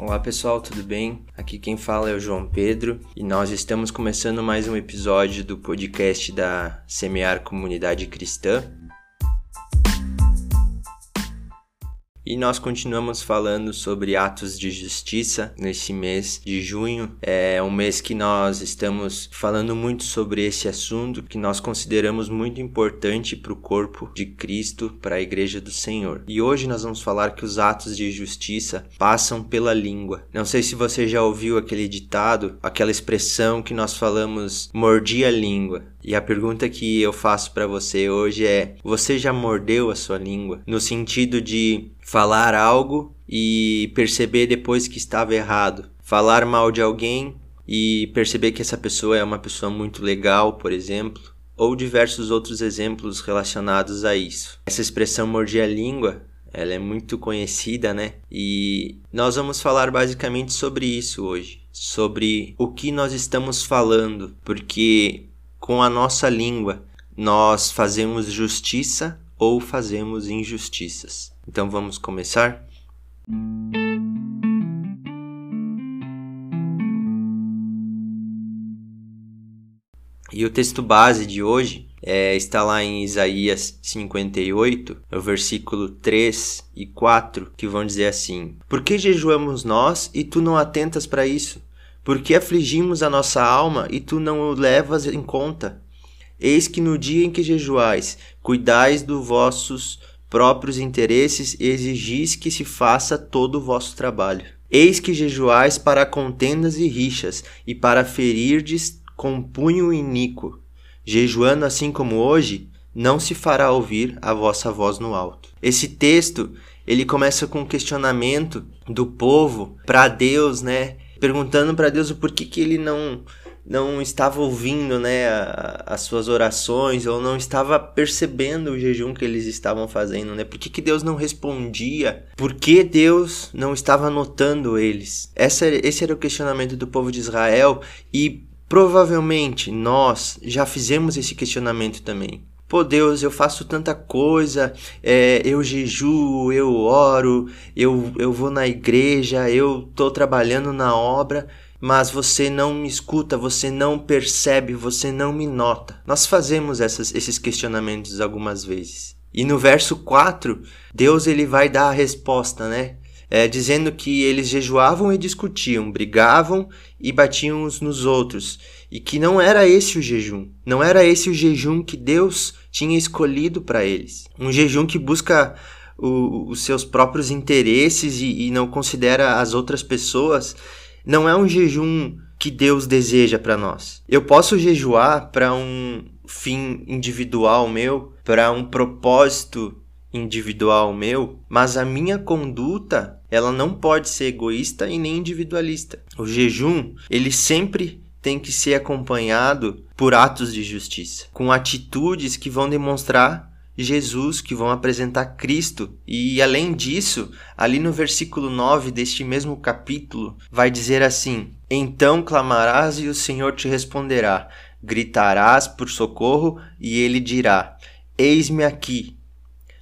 Olá pessoal, tudo bem? Aqui quem fala é o João Pedro e nós estamos começando mais um episódio do podcast da Semear Comunidade Cristã. E nós continuamos falando sobre atos de justiça nesse mês de junho. É um mês que nós estamos falando muito sobre esse assunto que nós consideramos muito importante para o corpo de Cristo, para a igreja do Senhor. E hoje nós vamos falar que os atos de justiça passam pela língua. Não sei se você já ouviu aquele ditado, aquela expressão que nós falamos mordi a língua. E a pergunta que eu faço para você hoje é: você já mordeu a sua língua? No sentido de falar algo e perceber depois que estava errado, falar mal de alguém e perceber que essa pessoa é uma pessoa muito legal, por exemplo, ou diversos outros exemplos relacionados a isso. Essa expressão morder a língua, ela é muito conhecida, né? E nós vamos falar basicamente sobre isso hoje, sobre o que nós estamos falando, porque com a nossa língua nós fazemos justiça ou fazemos injustiças. Então vamos começar? E o texto base de hoje é, está lá em Isaías 58, no versículo 3 e 4, que vão dizer assim: Por que jejuamos nós e tu não atentas para isso? Por que afligimos a nossa alma e tu não o levas em conta? Eis que no dia em que jejuais, cuidais dos vossos próprios interesses e exigis que se faça todo o vosso trabalho. Eis que jejuais para contendas e rixas, e para ferirdes com punho iníquo. Jejuando assim como hoje, não se fará ouvir a vossa voz no alto. Esse texto, ele começa com um questionamento do povo para Deus, né? Perguntando para Deus o porquê que ele não não estava ouvindo né, a, as suas orações ou não estava percebendo o jejum que eles estavam fazendo, né? Por que, que Deus não respondia? Por que Deus não estava notando eles? Essa, esse era o questionamento do povo de Israel e provavelmente nós já fizemos esse questionamento também. Pô, Deus, eu faço tanta coisa, é, eu jejuo, eu oro, eu, eu vou na igreja, eu tô trabalhando na obra mas você não me escuta, você não percebe, você não me nota. Nós fazemos essas, esses questionamentos algumas vezes. E no verso 4, Deus ele vai dar a resposta, né? É, dizendo que eles jejuavam e discutiam, brigavam e batiam uns nos outros, e que não era esse o jejum, não era esse o jejum que Deus tinha escolhido para eles. Um jejum que busca o, os seus próprios interesses e, e não considera as outras pessoas não é um jejum que Deus deseja para nós. Eu posso jejuar para um fim individual meu, para um propósito individual meu, mas a minha conduta, ela não pode ser egoísta e nem individualista. O jejum, ele sempre tem que ser acompanhado por atos de justiça, com atitudes que vão demonstrar Jesus, que vão apresentar Cristo. E além disso, ali no versículo 9 deste mesmo capítulo, vai dizer assim: Então clamarás e o Senhor te responderá, gritarás por socorro e ele dirá: Eis-me aqui.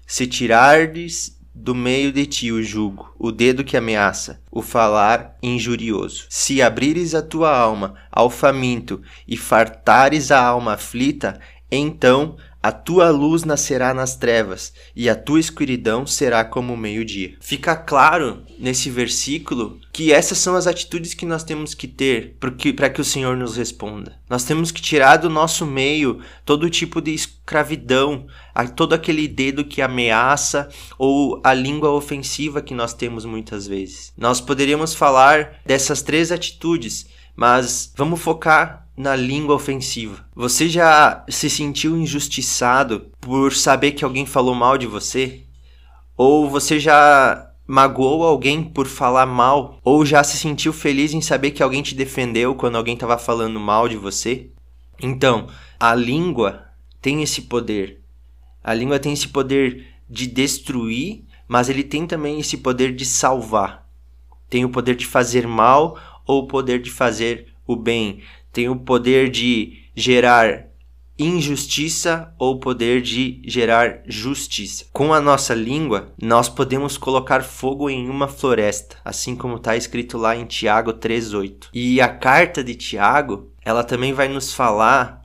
Se tirardes do meio de ti o jugo, o dedo que ameaça, o falar injurioso. Se abrires a tua alma ao faminto e fartares a alma aflita, então a tua luz nascerá nas trevas, e a tua escuridão será como o meio-dia. Fica claro nesse versículo que essas são as atitudes que nós temos que ter para que o Senhor nos responda. Nós temos que tirar do nosso meio todo tipo de escravidão, todo aquele dedo que ameaça ou a língua ofensiva que nós temos muitas vezes. Nós poderíamos falar dessas três atitudes, mas vamos focar na língua ofensiva. Você já se sentiu injustiçado por saber que alguém falou mal de você? Ou você já magoou alguém por falar mal? Ou já se sentiu feliz em saber que alguém te defendeu quando alguém estava falando mal de você? Então, a língua tem esse poder. A língua tem esse poder de destruir, mas ele tem também esse poder de salvar. Tem o poder de fazer mal ou o poder de fazer o bem tem o poder de gerar injustiça ou poder de gerar justiça. Com a nossa língua, nós podemos colocar fogo em uma floresta, assim como está escrito lá em Tiago 3:8. E a carta de Tiago, ela também vai nos falar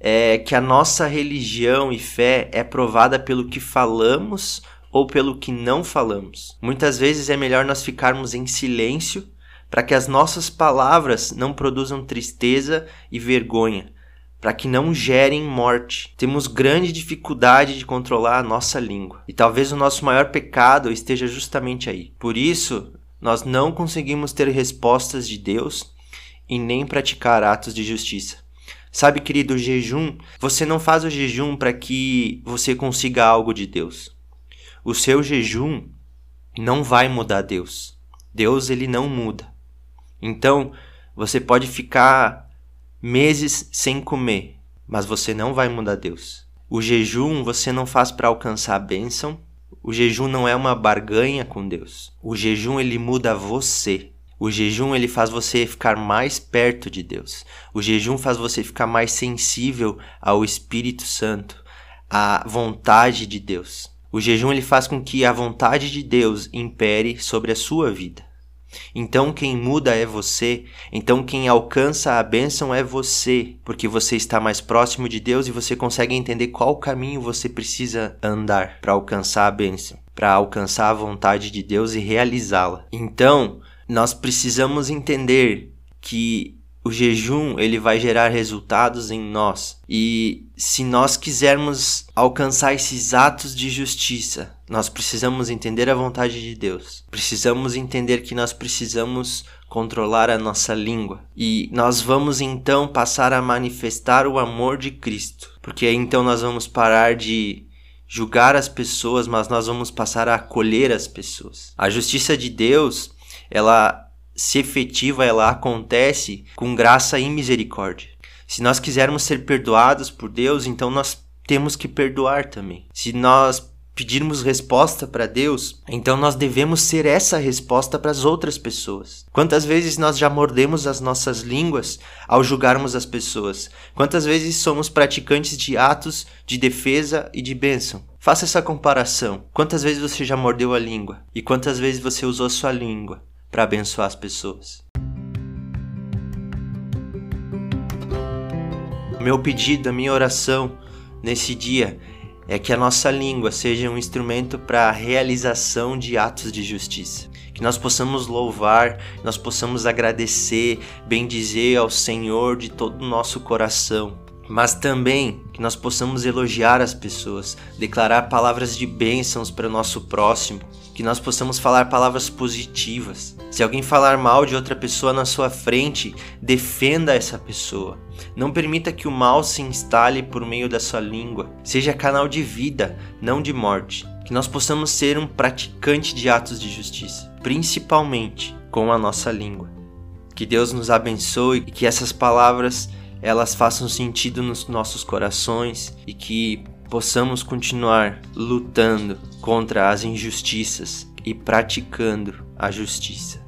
é, que a nossa religião e fé é provada pelo que falamos ou pelo que não falamos. Muitas vezes é melhor nós ficarmos em silêncio para que as nossas palavras não produzam tristeza e vergonha, para que não gerem morte. Temos grande dificuldade de controlar a nossa língua, e talvez o nosso maior pecado esteja justamente aí. Por isso, nós não conseguimos ter respostas de Deus e nem praticar atos de justiça. Sabe, querido, o jejum, você não faz o jejum para que você consiga algo de Deus. O seu jejum não vai mudar Deus. Deus ele não muda. Então, você pode ficar meses sem comer, mas você não vai mudar Deus. O jejum você não faz para alcançar a bênção. O jejum não é uma barganha com Deus. O jejum ele muda você. O jejum ele faz você ficar mais perto de Deus. O jejum faz você ficar mais sensível ao Espírito Santo, à vontade de Deus. O jejum ele faz com que a vontade de Deus impere sobre a sua vida. Então quem muda é você, então quem alcança a bênção é você, porque você está mais próximo de Deus e você consegue entender qual caminho você precisa andar para alcançar a bênção, para alcançar a vontade de Deus e realizá-la. Então, nós precisamos entender que o jejum ele vai gerar resultados em nós. E se nós quisermos alcançar esses atos de justiça, nós precisamos entender a vontade de Deus. Precisamos entender que nós precisamos controlar a nossa língua. E nós vamos então passar a manifestar o amor de Cristo. Porque então nós vamos parar de julgar as pessoas, mas nós vamos passar a acolher as pessoas. A justiça de Deus, ela se efetiva, ela acontece com graça e misericórdia. Se nós quisermos ser perdoados por Deus, então nós temos que perdoar também. Se nós pedirmos resposta para Deus, então nós devemos ser essa resposta para as outras pessoas. Quantas vezes nós já mordemos as nossas línguas ao julgarmos as pessoas? Quantas vezes somos praticantes de atos de defesa e de bênção? Faça essa comparação. Quantas vezes você já mordeu a língua? E quantas vezes você usou sua língua para abençoar as pessoas. Meu pedido, a minha oração nesse dia é que a nossa língua seja um instrumento para a realização de atos de justiça. Que nós possamos louvar, nós possamos agradecer, bendizer ao Senhor de todo o nosso coração. Mas também que nós possamos elogiar as pessoas, declarar palavras de bênçãos para o nosso próximo, que nós possamos falar palavras positivas. Se alguém falar mal de outra pessoa na sua frente, defenda essa pessoa. Não permita que o mal se instale por meio da sua língua. Seja canal de vida, não de morte. Que nós possamos ser um praticante de atos de justiça, principalmente com a nossa língua. Que Deus nos abençoe e que essas palavras elas façam sentido nos nossos corações e que possamos continuar lutando contra as injustiças e praticando a justiça.